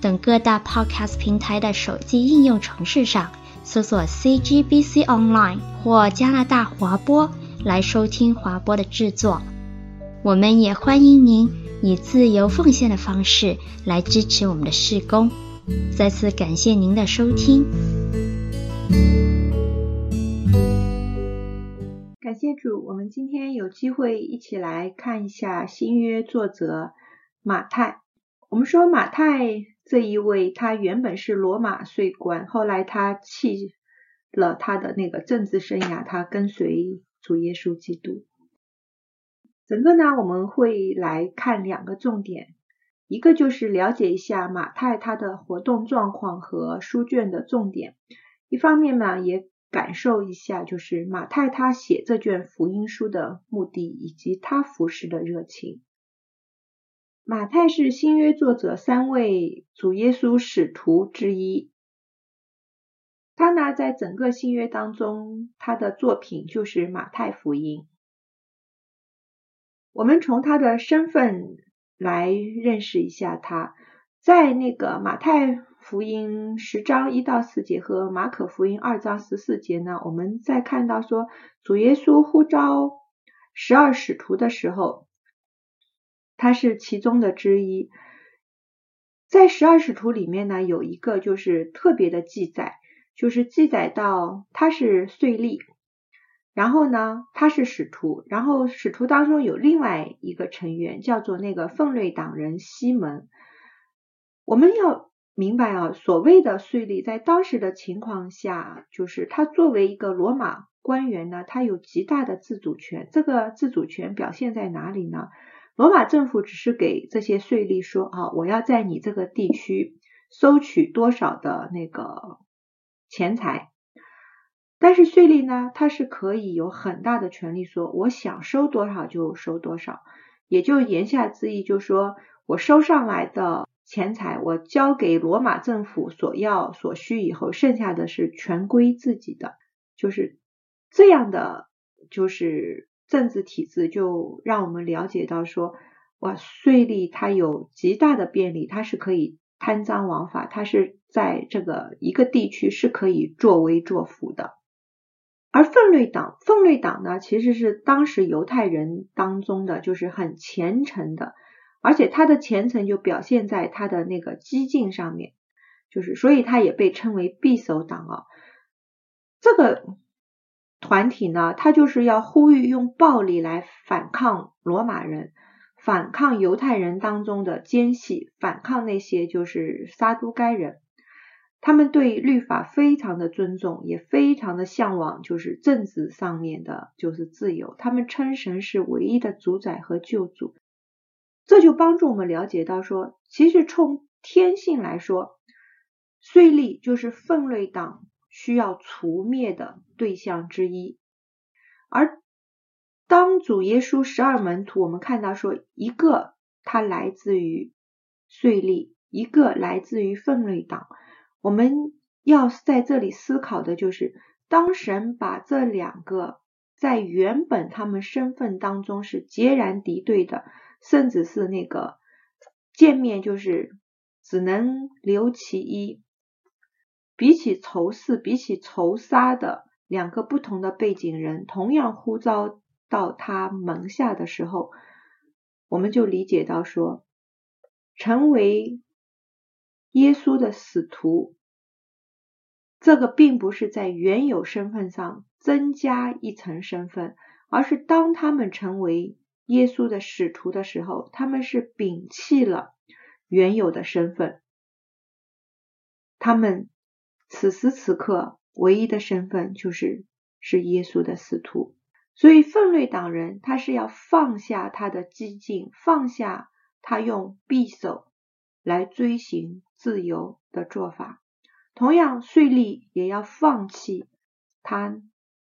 等各大 Podcast 平台的手机应用程式上搜索 CGBC Online 或加拿大华播来收听华播的制作。我们也欢迎您以自由奉献的方式来支持我们的事工。再次感谢您的收听。感谢主，我们今天有机会一起来看一下新约作者马太。我们说马太这一位，他原本是罗马税官，后来他弃了他的那个政治生涯，他跟随主耶稣基督。整个呢，我们会来看两个重点，一个就是了解一下马太他的活动状况和书卷的重点，一方面呢也。感受一下，就是马太他写这卷福音书的目的，以及他服侍的热情。马太是新约作者三位主耶稣使徒之一，他呢在整个新约当中，他的作品就是马太福音。我们从他的身份来认识一下他，在那个马太。福音十章一到四节和马可福音二章十四节呢，我们再看到说主耶稣呼召十二使徒的时候，他是其中的之一。在十二使徒里面呢，有一个就是特别的记载，就是记载到他是税吏，然后呢他是使徒，然后使徒当中有另外一个成员叫做那个奋锐党人西门。我们要。明白啊，所谓的税吏，在当时的情况下，就是他作为一个罗马官员呢，他有极大的自主权。这个自主权表现在哪里呢？罗马政府只是给这些税吏说啊，我要在你这个地区收取多少的那个钱财，但是税吏呢，他是可以有很大的权利说，我想收多少就收多少，也就言下之意，就说我收上来的。钱财我交给罗马政府所要所需以后，剩下的是全归自己的，就是这样的，就是政治体制，就让我们了解到说，哇，税吏他有极大的便利，他是可以贪赃枉法，他是在这个一个地区是可以作威作福的。而奋锐党，奋锐党呢，其实是当时犹太人当中的，就是很虔诚的。而且他的虔诚就表现在他的那个激进上面，就是所以他也被称为匕首党啊。这个团体呢，他就是要呼吁用暴力来反抗罗马人，反抗犹太人当中的奸细，反抗那些就是撒都该人。他们对律法非常的尊重，也非常的向往，就是政治上面的就是自由。他们称神是唯一的主宰和救主。这就帮助我们了解到说，其实从天性来说，税吏就是奋锐党需要除灭的对象之一。而当主耶稣十二门徒，我们看到说，一个他来自于税吏，一个来自于奋锐党。我们要在这里思考的就是，当神把这两个在原本他们身份当中是截然敌对的。甚至是那个见面就是只能留其一，比起仇视、比起仇杀的两个不同的背景人，同样呼召到他门下的时候，我们就理解到说，成为耶稣的使徒，这个并不是在原有身份上增加一层身份，而是当他们成为。耶稣的使徒的时候，他们是摒弃了原有的身份，他们此时此刻唯一的身份就是是耶稣的使徒。所以，奋锐党人他是要放下他的激进，放下他用匕首来追寻自由的做法。同样，税吏也要放弃他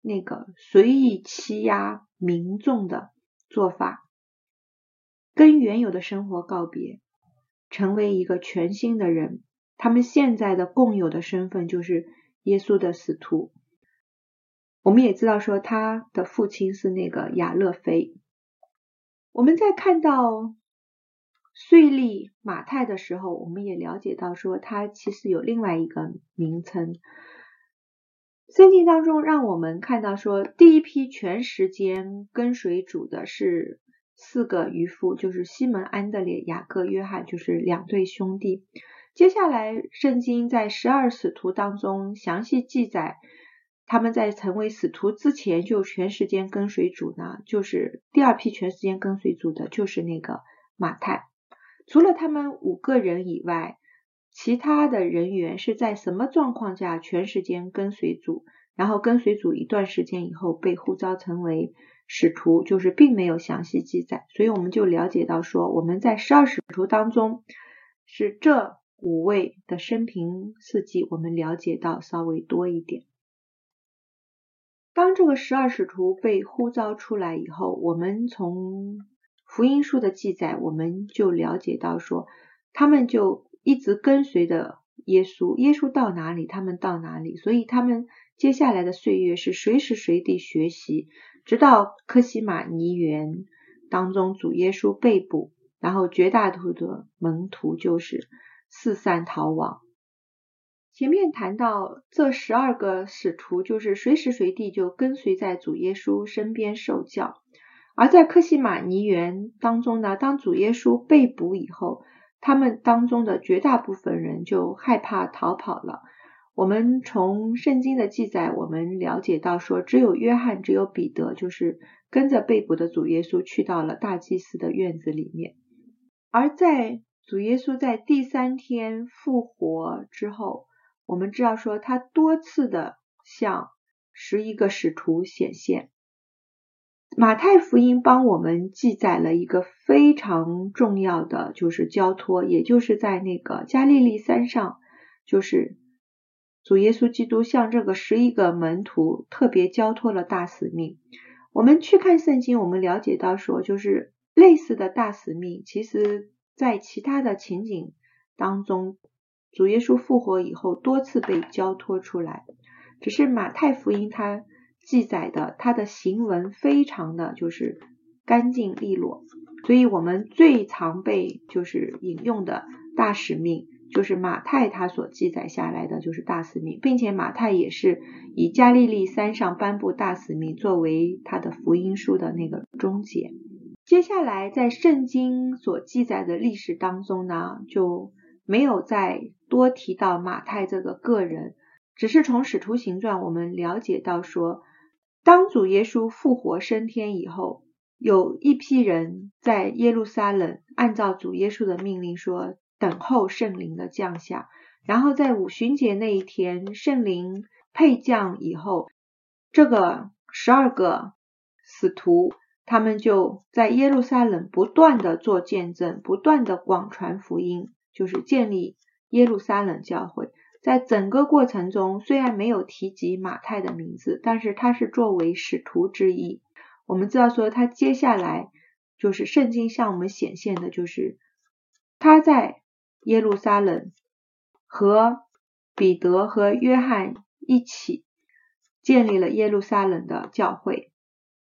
那个随意欺压民众的做法，跟原有的生活告别，成为一个全新的人。他们现在的共有的身份就是耶稣的使徒。我们也知道说他的父亲是那个亚勒腓。我们在看到税利马太的时候，我们也了解到说他其实有另外一个名称。圣经当中让我们看到说，第一批全时间跟随主的是四个渔夫，就是西门、安德烈、雅各、约翰，就是两对兄弟。接下来，圣经在十二使徒当中详细记载，他们在成为使徒之前就全时间跟随主呢，就是第二批全时间跟随主的，就是那个马太。除了他们五个人以外，其他的人员是在什么状况下全时间跟随主，然后跟随主一段时间以后被呼召成为使徒，就是并没有详细记载。所以我们就了解到说，我们在十二使徒当中是这。五位的生平事迹，我们了解到稍微多一点。当这个十二使徒被呼召出来以后，我们从福音书的记载，我们就了解到说，他们就一直跟随着耶稣，耶稣到哪里，他们到哪里。所以他们接下来的岁月是随时随地学习，直到科西玛尼园当中，主耶稣被捕，然后绝大多数的门徒就是。四散逃亡。前面谈到这十二个使徒，就是随时随地就跟随在主耶稣身边受教。而在客西马尼园当中呢，当主耶稣被捕以后，他们当中的绝大部分人就害怕逃跑了。我们从圣经的记载，我们了解到说，只有约翰，只有彼得，就是跟着被捕的主耶稣去到了大祭司的院子里面。而在主耶稣在第三天复活之后，我们知道说他多次的向十一个使徒显现。马太福音帮我们记载了一个非常重要的，就是交托，也就是在那个加利利山上，就是主耶稣基督向这个十一个门徒特别交托了大使命。我们去看圣经，我们了解到说，就是类似的大使命，其实。在其他的情景当中，主耶稣复活以后多次被交托出来，只是马太福音它记载的他的行文非常的就是干净利落，所以我们最常被就是引用的大使命就是马太他所记载下来的就是大使命，并且马太也是以加利利山上颁布大使命作为他的福音书的那个终结。接下来，在圣经所记载的历史当中呢，就没有再多提到马太这个个人，只是从使徒行传我们了解到说，当主耶稣复活升天以后，有一批人在耶路撒冷按照主耶稣的命令说，等候圣灵的降下，然后在五旬节那一天，圣灵配降以后，这个十二个使徒。他们就在耶路撒冷不断的做见证，不断的广传福音，就是建立耶路撒冷教会。在整个过程中，虽然没有提及马太的名字，但是他是作为使徒之一。我们知道说，他接下来就是圣经向我们显现的，就是他在耶路撒冷和彼得和约翰一起建立了耶路撒冷的教会。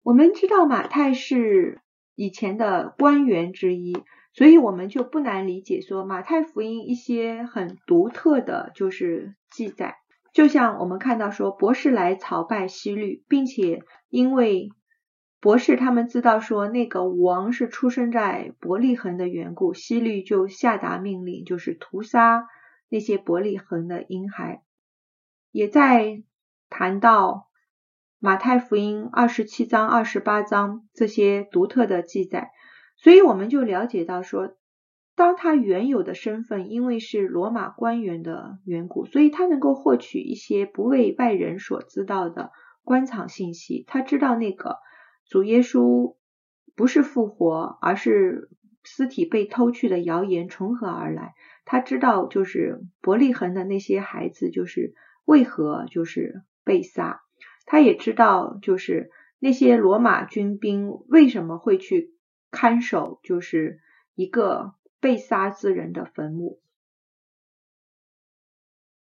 我们知道马太是以前的官员之一，所以我们就不难理解说马太福音一些很独特的就是记载，就像我们看到说博士来朝拜希律，并且因为博士他们知道说那个王是出生在伯利恒的缘故，希律就下达命令，就是屠杀那些伯利恒的婴孩，也在谈到。马太福音二十七章、二十八章这些独特的记载，所以我们就了解到说，当他原有的身份，因为是罗马官员的缘故，所以他能够获取一些不为外人所知道的官场信息。他知道那个主耶稣不是复活，而是尸体被偷去的谣言从何而来，他知道就是伯利恒的那些孩子就是为何就是被杀，他也知道就是那些罗马军兵为什么会去看守就是一个被杀之人的坟墓。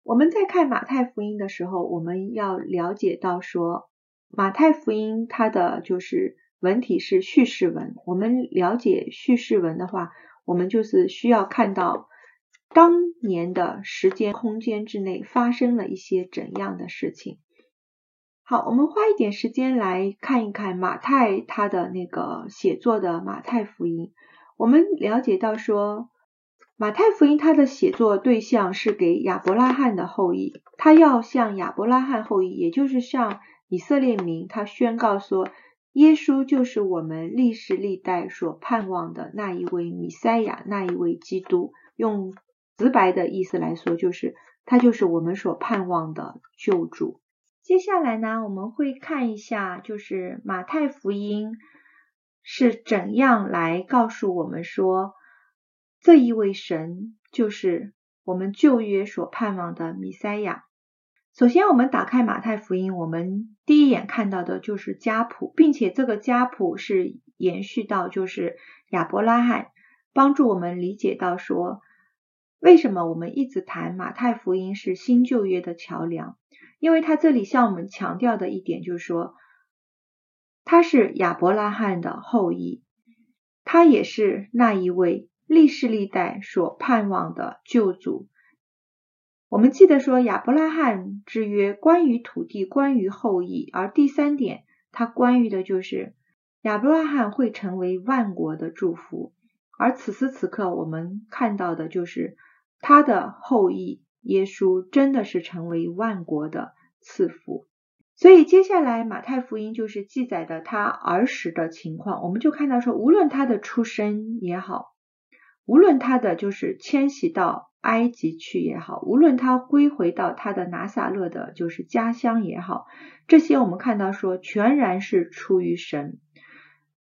我们在看马太福音的时候，我们要了解到说，马太福音它的就是。文体是叙事文，我们了解叙事文的话，我们就是需要看到当年的时间空间之内发生了一些怎样的事情。好，我们花一点时间来看一看马太他的那个写作的马太福音。我们了解到说，马太福音他的写作对象是给亚伯拉罕的后裔，他要向亚伯拉罕后裔，也就是向以色列民，他宣告说。耶稣就是我们历史历代所盼望的那一位弥赛亚，那一位基督。用直白的意思来说，就是他就是我们所盼望的救主。接下来呢，我们会看一下，就是马太福音是怎样来告诉我们说，这一位神就是我们旧约所盼望的弥赛亚。首先，我们打开马太福音，我们第一眼看到的就是家谱，并且这个家谱是延续到就是亚伯拉罕，帮助我们理解到说，为什么我们一直谈马太福音是新旧约的桥梁，因为他这里向我们强调的一点就是说，他是亚伯拉罕的后裔，他也是那一位历世历代所盼望的救主。我们记得说亚伯拉罕之约关于土地，关于后裔，而第三点，它关于的就是亚伯拉罕会成为万国的祝福。而此时此刻，我们看到的就是他的后裔耶稣真的是成为万国的赐福。所以接下来马太福音就是记载的他儿时的情况，我们就看到说，无论他的出生也好，无论他的就是迁徙到。埃及去也好，无论他归回到他的拿撒勒的，就是家乡也好，这些我们看到说，全然是出于神，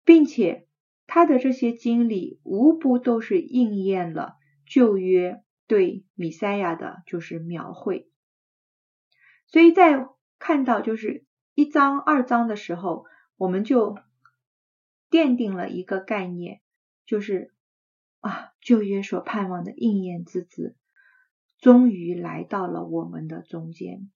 并且他的这些经历无不都是应验了旧约对米赛亚的，就是描绘。所以在看到就是一章二章的时候，我们就奠定了一个概念，就是。啊，旧约所盼望的应验之子，终于来到了我们的中间。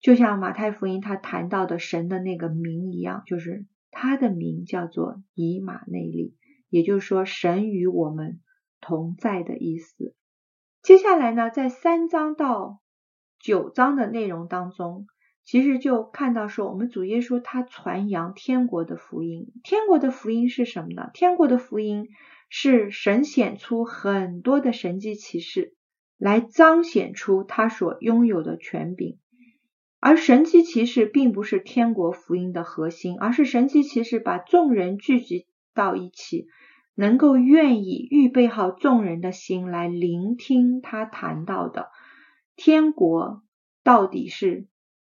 就像马太福音他谈到的神的那个名一样，就是他的名叫做以马内利，也就是说神与我们同在的意思。接下来呢，在三章到九章的内容当中，其实就看到说，我们主耶稣他传扬天国的福音。天国的福音是什么呢？天国的福音。是神显出很多的神迹奇事，来彰显出他所拥有的权柄。而神迹奇事并不是天国福音的核心，而是神迹奇事把众人聚集到一起，能够愿意预备好众人的心来聆听他谈到的天国到底是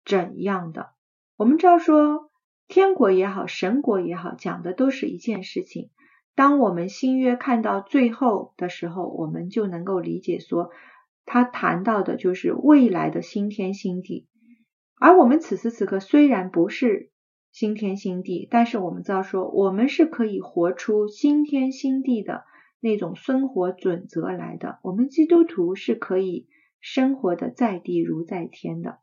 怎样的。我们知道说，天国也好，神国也好，讲的都是一件事情。当我们新约看到最后的时候，我们就能够理解说，他谈到的就是未来的新天新地。而我们此时此刻虽然不是新天新地，但是我们知道说，我们是可以活出新天新地的那种生活准则来的。我们基督徒是可以生活的在地如在天的。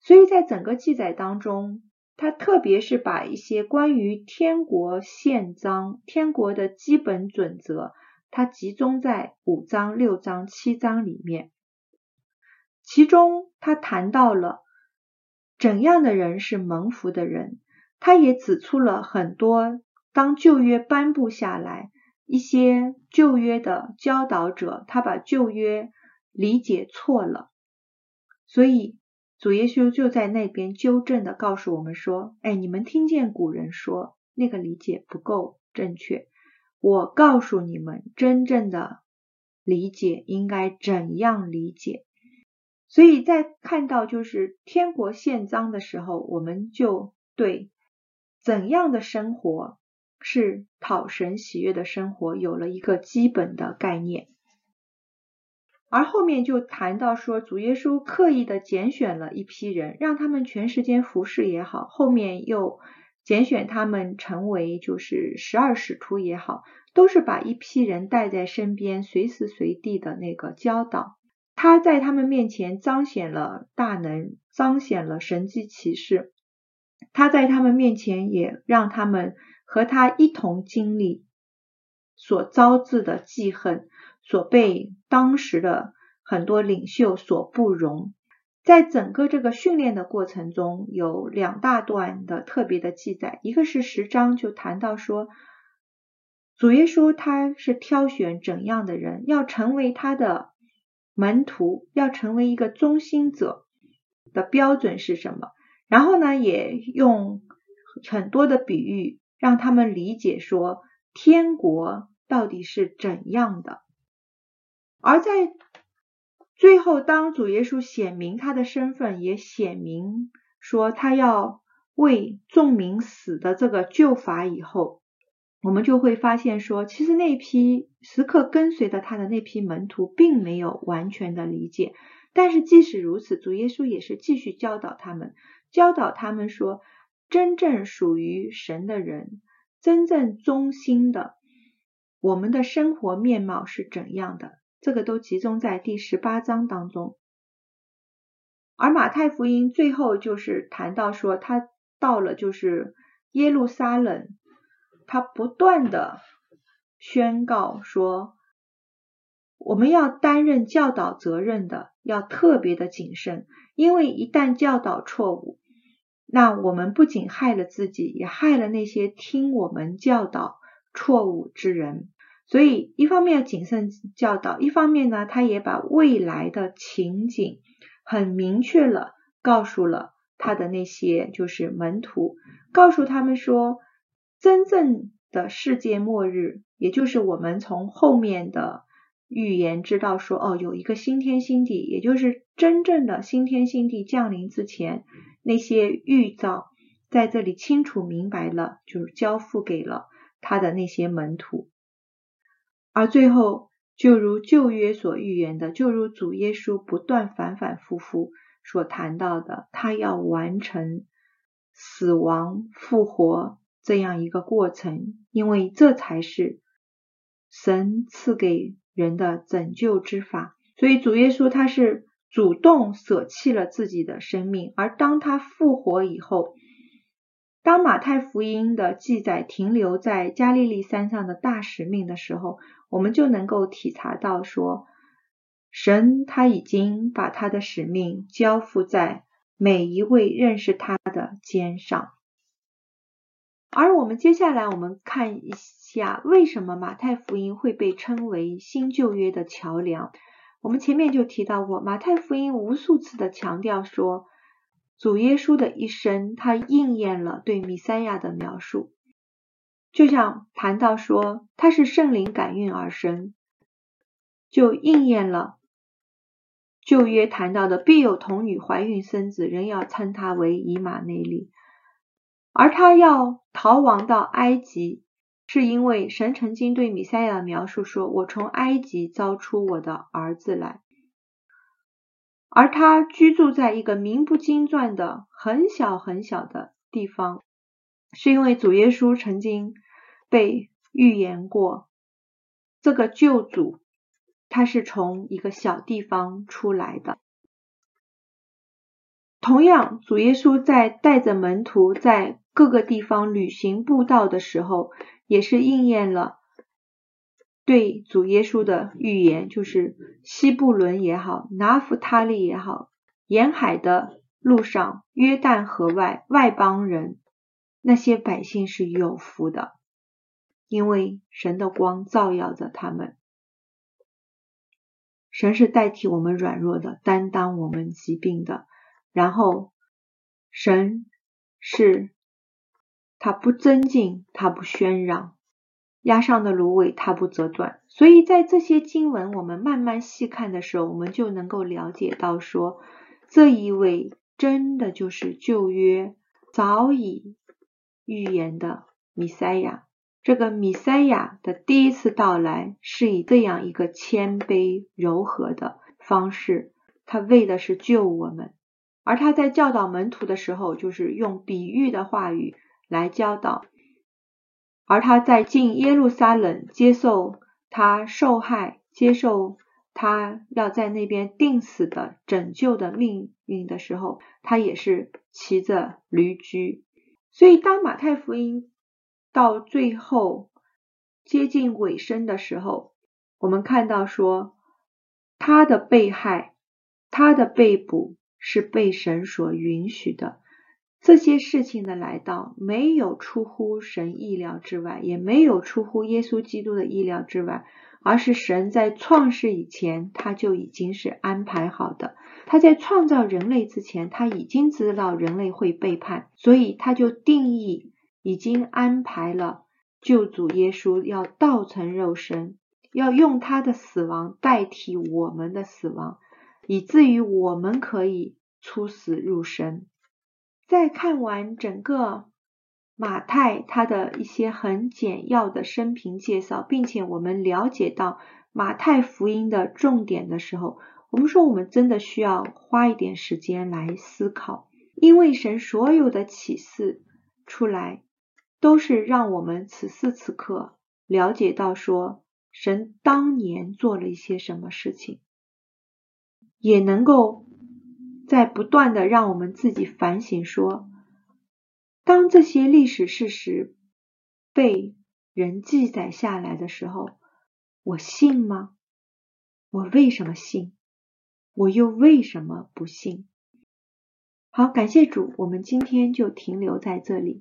所以在整个记载当中。他特别是把一些关于天国宪章、天国的基本准则，它集中在五章、六章、七章里面。其中，他谈到了怎样的人是蒙福的人，他也指出了很多当旧约颁布下来，一些旧约的教导者，他把旧约理解错了，所以。主耶稣就在那边纠正的告诉我们说：“哎，你们听见古人说那个理解不够正确，我告诉你们，真正的理解应该怎样理解。所以在看到就是天国宪章的时候，我们就对怎样的生活是讨神喜悦的生活有了一个基本的概念。而后面就谈到说，主耶稣刻意的拣选了一批人，让他们全时间服侍也好，后面又拣选他们成为就是十二使徒也好，都是把一批人带在身边，随时随地的那个教导。他在他们面前彰显了大能，彰显了神迹奇事。他在他们面前也让他们和他一同经历所招致的记恨。所被当时的很多领袖所不容，在整个这个训练的过程中，有两大段的特别的记载，一个是十章就谈到说，主耶稣他是挑选怎样的人，要成为他的门徒，要成为一个中心者的标准是什么？然后呢，也用很多的比喻让他们理解说，天国到底是怎样的。而在最后，当主耶稣显明他的身份，也显明说他要为众民死的这个救法以后，我们就会发现说，其实那批时刻跟随着他的那批门徒，并没有完全的理解。但是即使如此，主耶稣也是继续教导他们，教导他们说，真正属于神的人，真正忠心的，我们的生活面貌是怎样的？这个都集中在第十八章当中，而马太福音最后就是谈到说，他到了就是耶路撒冷，他不断的宣告说，我们要担任教导责任的，要特别的谨慎，因为一旦教导错误，那我们不仅害了自己，也害了那些听我们教导错误之人。所以，一方面要谨慎教导，一方面呢，他也把未来的情景很明确了告诉了他的那些就是门徒，告诉他们说，真正的世界末日，也就是我们从后面的预言知道说，哦，有一个新天新地，也就是真正的新天新地降临之前，那些预兆在这里清楚明白了，就是交付给了他的那些门徒。而最后，就如旧约所预言的，就如主耶稣不断反反复复所谈到的，他要完成死亡复活这样一个过程，因为这才是神赐给人的拯救之法。所以主耶稣他是主动舍弃了自己的生命，而当他复活以后。当马太福音的记载停留在加利利山上的大使命的时候，我们就能够体察到说，神他已经把他的使命交付在每一位认识他的肩上。而我们接下来我们看一下，为什么马太福音会被称为新旧约的桥梁？我们前面就提到过，马太福音无数次的强调说。主耶稣的一生，他应验了对弥赛亚的描述，就像谈到说他是圣灵感孕而生，就应验了旧约谈到的必有童女怀孕生子，人要称他为以马内利。而他要逃亡到埃及，是因为神曾经对弥赛亚的描述说：“我从埃及招出我的儿子来。”而他居住在一个名不经传的很小很小的地方，是因为主耶稣曾经被预言过，这个救主他是从一个小地方出来的。同样，主耶稣在带着门徒在各个地方旅行布道的时候，也是应验了。对主耶稣的预言，就是西布伦也好，拿弗他利也好，沿海的路上，约旦河外外邦人，那些百姓是有福的，因为神的光照耀着他们。神是代替我们软弱的，担当我们疾病的，然后神是他不争竞，他不喧嚷。压上的芦苇，它不折断。所以在这些经文，我们慢慢细看的时候，我们就能够了解到说，这一位真的就是旧约早已预言的弥赛亚，这个弥赛亚的第一次到来是以这样一个谦卑柔和的方式，他为的是救我们。而他在教导门徒的时候，就是用比喻的话语来教导。而他在进耶路撒冷接受他受害、接受他要在那边钉死的拯救的命运的时候，他也是骑着驴驹。所以，当马太福音到最后接近尾声的时候，我们看到说，他的被害、他的被捕是被神所允许的。这些事情的来到，没有出乎神意料之外，也没有出乎耶稣基督的意料之外。而是神在创世以前，他就已经是安排好的。他在创造人类之前，他已经知道人类会背叛，所以他就定义，已经安排了救主耶稣要道成肉身，要用他的死亡代替我们的死亡，以至于我们可以出死入生。在看完整个。马太他的一些很简要的生平介绍，并且我们了解到马太福音的重点的时候，我们说我们真的需要花一点时间来思考，因为神所有的启示出来，都是让我们此时此刻了解到说神当年做了一些什么事情，也能够在不断的让我们自己反省说。当这些历史事实被人记载下来的时候，我信吗？我为什么信？我又为什么不信？好，感谢主，我们今天就停留在这里。